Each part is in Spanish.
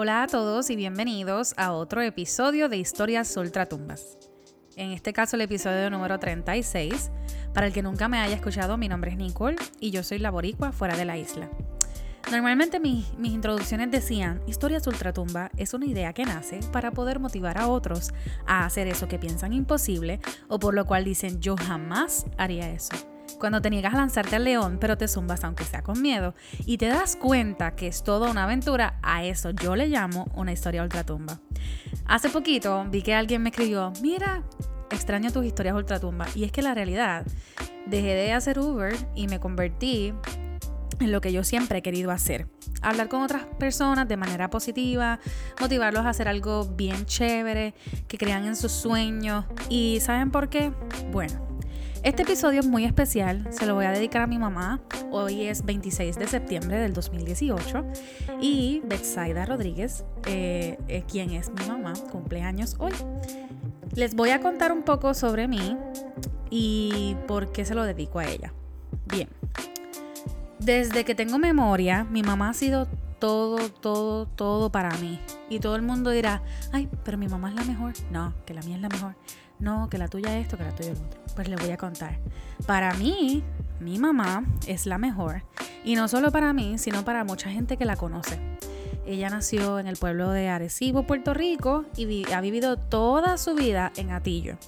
Hola a todos y bienvenidos a otro episodio de Historias Ultratumbas. En este caso el episodio número 36. Para el que nunca me haya escuchado, mi nombre es Nicole y yo soy la boricua fuera de la isla. Normalmente mis, mis introducciones decían, Historias Ultratumba es una idea que nace para poder motivar a otros a hacer eso que piensan imposible o por lo cual dicen yo jamás haría eso cuando te niegas a lanzarte al león, pero te zumbas aunque sea con miedo, y te das cuenta que es toda una aventura, a eso yo le llamo una historia ultratumba. Hace poquito vi que alguien me escribió, mira, extraño tus historias ultratumba, y es que la realidad, dejé de hacer Uber y me convertí en lo que yo siempre he querido hacer. Hablar con otras personas de manera positiva, motivarlos a hacer algo bien chévere, que crean en sus sueños. ¿Y saben por qué? Bueno, este episodio es muy especial, se lo voy a dedicar a mi mamá. Hoy es 26 de septiembre del 2018 y Betsaida Rodríguez, eh, eh, quien es mi mamá, cumpleaños hoy. Les voy a contar un poco sobre mí y por qué se lo dedico a ella. Bien, desde que tengo memoria, mi mamá ha sido todo, todo, todo para mí. Y todo el mundo dirá, ay, pero mi mamá es la mejor. No, que la mía es la mejor no, que la tuya es esto, que la tuya es lo otro. Pues le voy a contar. Para mí, mi mamá es la mejor. Y no solo para mí, sino para mucha gente que la conoce. Ella nació en el pueblo de Arecibo, Puerto Rico, y ha vivido toda su vida en Atillo.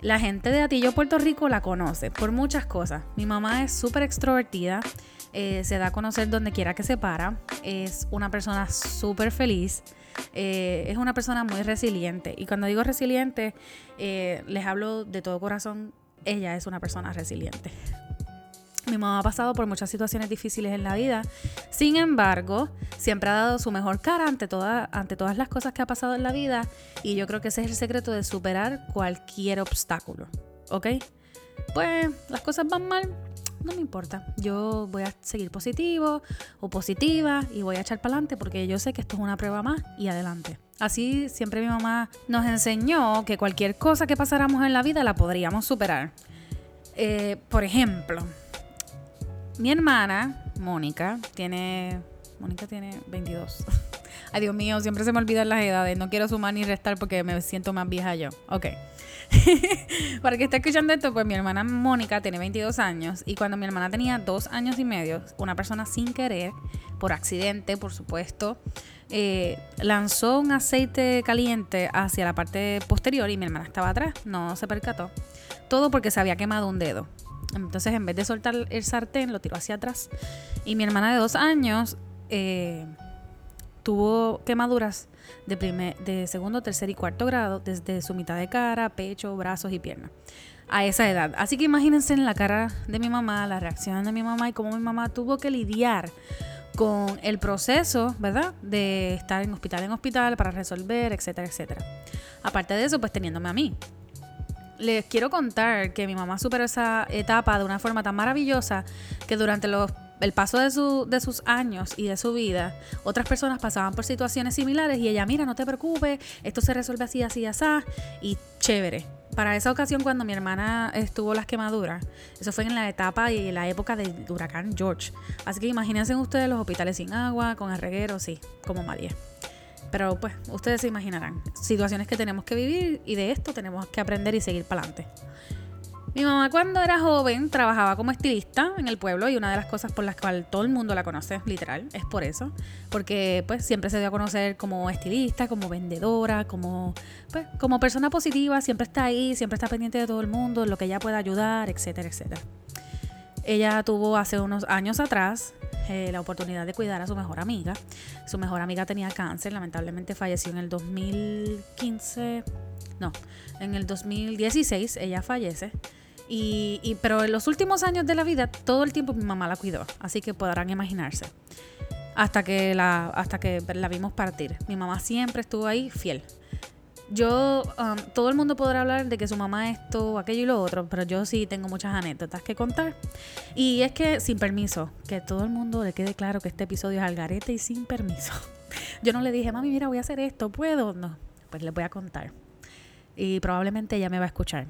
La gente de Atillo, Puerto Rico, la conoce por muchas cosas. Mi mamá es súper extrovertida, eh, se da a conocer donde quiera que se para, es una persona súper feliz. Eh, es una persona muy resiliente. Y cuando digo resiliente, eh, les hablo de todo corazón, ella es una persona resiliente. Mi mamá ha pasado por muchas situaciones difíciles en la vida. Sin embargo, siempre ha dado su mejor cara ante, ante todas las cosas que ha pasado en la vida. Y yo creo que ese es el secreto de superar cualquier obstáculo. ¿Ok? Pues las cosas van mal, no me importa. Yo voy a seguir positivo o positiva y voy a echar para adelante porque yo sé que esto es una prueba más y adelante. Así siempre mi mamá nos enseñó que cualquier cosa que pasáramos en la vida la podríamos superar. Eh, por ejemplo, mi hermana, Mónica, tiene. Mónica tiene 22. Ay, Dios mío, siempre se me olvidan las edades. No quiero sumar ni restar porque me siento más vieja yo. Ok. Para que esté escuchando esto, pues mi hermana Mónica tiene 22 años y cuando mi hermana tenía dos años y medio, una persona sin querer, por accidente, por supuesto, eh, lanzó un aceite caliente hacia la parte posterior y mi hermana estaba atrás, no se percató. Todo porque se había quemado un dedo. Entonces, en vez de soltar el sartén, lo tiró hacia atrás. Y mi hermana de dos años eh, tuvo quemaduras de, primer, de segundo, tercer y cuarto grado desde su mitad de cara, pecho, brazos y piernas a esa edad. Así que imagínense en la cara de mi mamá, la reacción de mi mamá y cómo mi mamá tuvo que lidiar con el proceso, ¿verdad? De estar en hospital en hospital para resolver, etcétera, etcétera. Aparte de eso, pues teniéndome a mí. Les quiero contar que mi mamá superó esa etapa de una forma tan maravillosa que durante los el paso de, su, de sus años y de su vida, otras personas pasaban por situaciones similares y ella, mira, no te preocupes, esto se resuelve así, así, así, y chévere. Para esa ocasión, cuando mi hermana estuvo las quemaduras, eso fue en la etapa y la época del huracán George. Así que imagínense ustedes los hospitales sin agua, con el reguero, sí, como María. Pero pues, ustedes se imaginarán situaciones que tenemos que vivir y de esto tenemos que aprender y seguir para adelante. Mi mamá cuando era joven trabajaba como estilista en el pueblo y una de las cosas por las cuales todo el mundo la conoce, literal, es por eso. Porque pues siempre se dio a conocer como estilista, como vendedora, como, pues, como persona positiva, siempre está ahí, siempre está pendiente de todo el mundo, lo que ella pueda ayudar, etcétera, etcétera. Ella tuvo hace unos años atrás eh, la oportunidad de cuidar a su mejor amiga. Su mejor amiga tenía cáncer, lamentablemente falleció en el 2015, no, en el 2016 ella fallece. Y, pero en los últimos años de la vida, todo el tiempo mi mamá la cuidó, así que podrán imaginarse. Hasta que la, hasta que la vimos partir. Mi mamá siempre estuvo ahí fiel. Yo, um, todo el mundo podrá hablar de que su mamá esto, aquello y lo otro, pero yo sí tengo muchas anécdotas que contar. Y es que sin permiso, que todo el mundo le quede claro que este episodio es al garete y sin permiso. Yo no le dije, mami, mira, voy a hacer esto, ¿puedo? No, pues le voy a contar. Y probablemente ella me va a escuchar.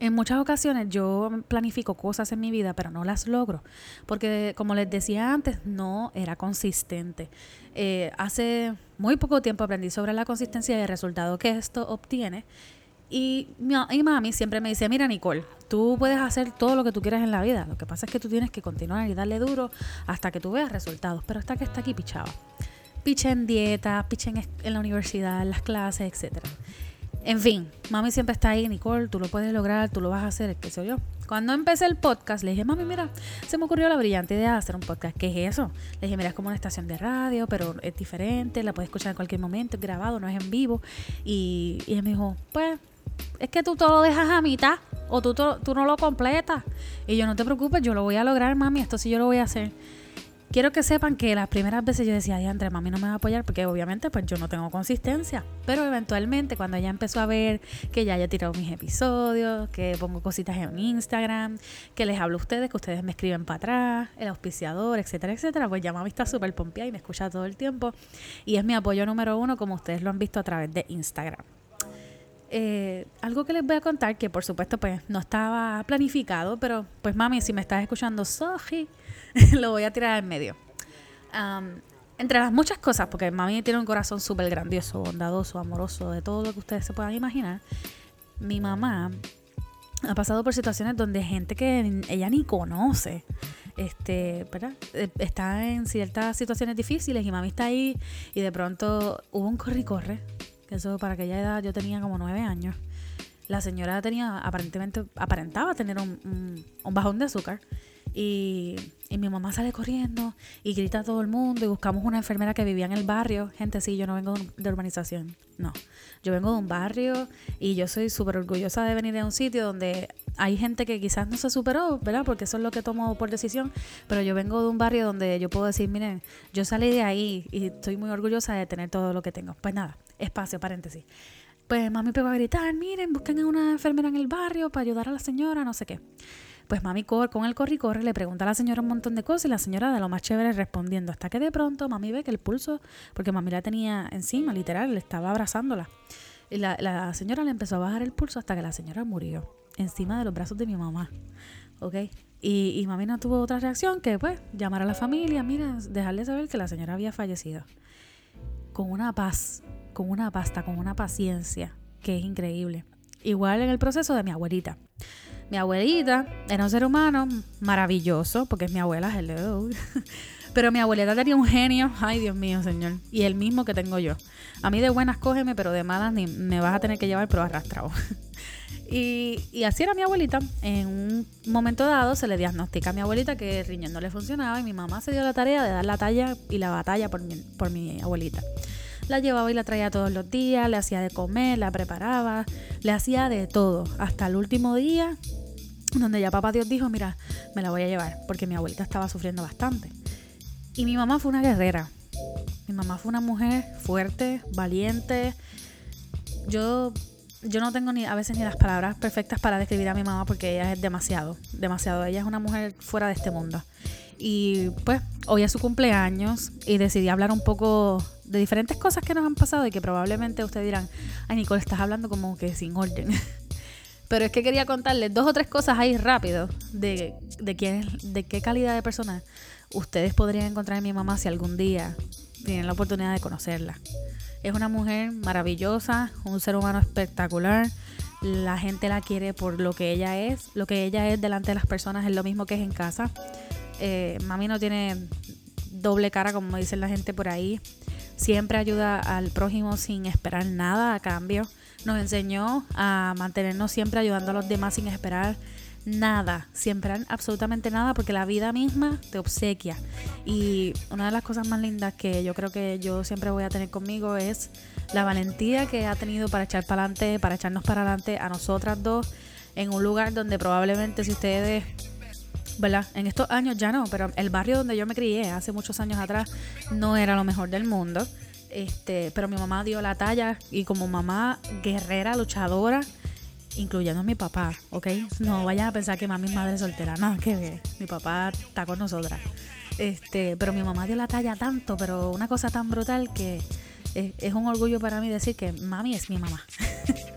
En muchas ocasiones yo planifico cosas en mi vida, pero no las logro, porque como les decía antes, no era consistente. Eh, hace muy poco tiempo aprendí sobre la consistencia y el resultado que esto obtiene. Y mi y mami siempre me dice, mira Nicole, tú puedes hacer todo lo que tú quieras en la vida. Lo que pasa es que tú tienes que continuar y darle duro hasta que tú veas resultados. Pero hasta que está aquí pichado. Piche en dieta, piche en, en la universidad, en las clases, etcétera. En fin, mami siempre está ahí, Nicole, tú lo puedes lograr, tú lo vas a hacer, qué soy yo. Cuando empecé el podcast, le dije, mami, mira, se me ocurrió la brillante idea de hacer un podcast. ¿Qué es eso? Le dije, mira, es como una estación de radio, pero es diferente, la puedes escuchar en cualquier momento, es grabado, no es en vivo. Y, y ella me dijo, pues, es que tú todo lo dejas a mitad o tú, tú no lo completas. Y yo, no te preocupes, yo lo voy a lograr, mami, esto sí yo lo voy a hacer quiero que sepan que las primeras veces yo decía, ay, André, mami no me va a apoyar porque obviamente pues yo no tengo consistencia. Pero eventualmente cuando ella empezó a ver que ya haya tirado mis episodios, que pongo cositas en Instagram, que les hablo a ustedes, que ustedes me escriben para atrás, el auspiciador, etcétera, etcétera, pues ya mami está súper pompeada y me escucha todo el tiempo. Y es mi apoyo número uno como ustedes lo han visto a través de Instagram. Eh, algo que les voy a contar que por supuesto pues no estaba planificado, pero pues mami, si me estás escuchando, sorry, lo voy a tirar en medio. entre las muchas cosas, porque mami tiene un corazón súper grandioso, bondadoso, amoroso, de todo lo que ustedes se puedan imaginar, mi mamá ha pasado por situaciones donde gente que ella ni conoce, este, ¿verdad? Eh, está en ciertas situaciones difíciles y mami está ahí y de pronto hubo un corre y corre que eso para aquella edad yo tenía como nueve años. La señora tenía, aparentemente, aparentaba tener un, bajón de azúcar. Y, mi mamá sale corriendo y grita a todo el mundo y buscamos una enfermera que vivía en el barrio. Gente, sí, yo no vengo de urbanización, no. Yo vengo de un barrio y yo soy súper orgullosa de venir de un sitio donde hay gente que quizás no se superó, ¿verdad? Porque eso es lo que tomo por decisión. Pero yo vengo de un barrio donde yo puedo decir, miren, yo salí de ahí y estoy muy orgullosa de tener todo lo que tengo. Pues nada, espacio, paréntesis. Pues mami pegó a gritar, miren, busquen a una enfermera en el barrio para ayudar a la señora, no sé qué. Pues mami con el corre y corre le pregunta a la señora un montón de cosas y la señora de lo más chévere respondiendo. Hasta que de pronto mami ve que el pulso, porque mami la tenía encima, literal, le estaba abrazándola. Y la, la señora le empezó a bajar el pulso hasta que la señora murió encima de los brazos de mi mamá. ¿Ok? Y, y mami no tuvo otra reacción que, pues, llamar a la familia, mira, dejarle saber que la señora había fallecido. Con una paz con una pasta, con una paciencia que es increíble. Igual en el proceso de mi abuelita. Mi abuelita era un ser humano maravilloso, porque es mi abuela, hello. Pero mi abuelita tenía un genio, ay Dios mío, señor. Y el mismo que tengo yo. A mí de buenas cógeme, pero de malas ni me vas a tener que llevar, pero arrastrado. y, y así era mi abuelita. En un momento dado se le diagnostica a mi abuelita que el riñón no le funcionaba y mi mamá se dio la tarea de dar la talla y la batalla por por mi abuelita. La llevaba y la traía todos los días, le hacía de comer, la preparaba, le hacía de todo. Hasta el último día, donde ya papá Dios dijo, mira, me la voy a llevar, porque mi abuelita estaba sufriendo bastante. Y mi mamá fue una guerrera. Mi mamá fue una mujer fuerte, valiente. Yo, yo no tengo ni a veces ni las palabras perfectas para describir a mi mamá porque ella es demasiado, demasiado. Ella es una mujer fuera de este mundo. Y pues hoy es su cumpleaños y decidí hablar un poco de diferentes cosas que nos han pasado y que probablemente ustedes dirán, ay Nicole, estás hablando como que sin orden. Pero es que quería contarles dos o tres cosas ahí rápido de, de, quién, de qué calidad de persona ustedes podrían encontrar en mi mamá si algún día tienen la oportunidad de conocerla. Es una mujer maravillosa, un ser humano espectacular. La gente la quiere por lo que ella es. Lo que ella es delante de las personas es lo mismo que es en casa. Eh, mami no tiene doble cara, como dicen la gente por ahí. Siempre ayuda al prójimo sin esperar nada a cambio. Nos enseñó a mantenernos siempre ayudando a los demás sin esperar nada, siempre absolutamente nada, porque la vida misma te obsequia. Y una de las cosas más lindas que yo creo que yo siempre voy a tener conmigo es la valentía que ha tenido para echar para adelante, para echarnos para adelante a nosotras dos en un lugar donde probablemente si ustedes ¿verdad? En estos años ya no, pero el barrio donde yo me crié hace muchos años atrás no era lo mejor del mundo. Este, pero mi mamá dio la talla y como mamá guerrera, luchadora, incluyendo a mi papá, ¿ok? No vayan a pensar que mami es madre soltera, no, que mi papá está con nosotras. Este, pero mi mamá dio la talla tanto, pero una cosa tan brutal que es, es un orgullo para mí decir que mami es mi mamá.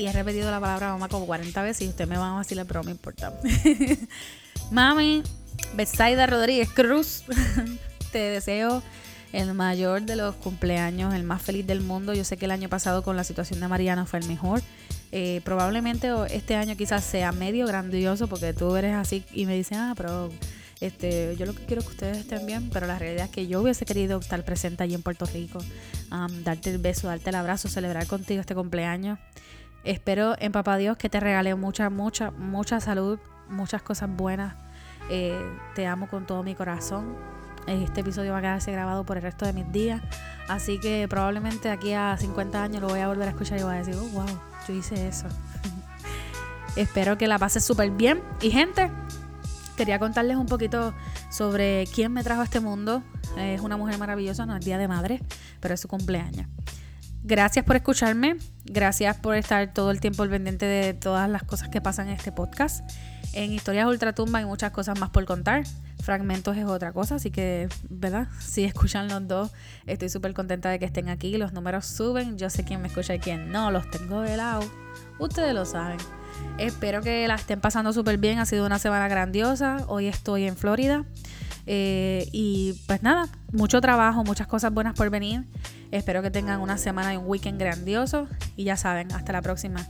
y he repetido la palabra mamá como 40 veces y usted me va a vacilar, pero no me importa. Mami, Betsaida Rodríguez Cruz, te deseo el mayor de los cumpleaños, el más feliz del mundo. Yo sé que el año pasado con la situación de Mariana fue el mejor. Eh, probablemente este año quizás sea medio grandioso porque tú eres así y me dices, ah, pero este, yo lo que quiero es que ustedes estén bien, pero la realidad es que yo hubiese querido estar presente allí en Puerto Rico, darte el beso, darte el abrazo, celebrar contigo este cumpleaños. Espero en Papá Dios que te regale mucha, mucha, mucha salud, muchas cosas buenas. Eh, te amo con todo mi corazón. Este episodio va a quedarse grabado por el resto de mis días. Así que probablemente aquí a 50 años lo voy a volver a escuchar y voy a decir, oh, wow, yo hice eso. Espero que la pases súper bien. Y gente, quería contarles un poquito sobre quién me trajo a este mundo. Es una mujer maravillosa, no es Día de Madre, pero es su cumpleaños. Gracias por escucharme, gracias por estar todo el tiempo al pendiente de todas las cosas que pasan en este podcast. En Historias Ultratumba hay muchas cosas más por contar. Fragmentos es otra cosa, así que, ¿verdad? Si escuchan los dos, estoy súper contenta de que estén aquí. Los números suben, yo sé quién me escucha y quién no, los tengo de lado. Ustedes lo saben. Espero que la estén pasando súper bien. Ha sido una semana grandiosa. Hoy estoy en Florida. Eh, y pues nada, mucho trabajo, muchas cosas buenas por venir. Espero que tengan una semana y un weekend grandioso. Y ya saben, hasta la próxima.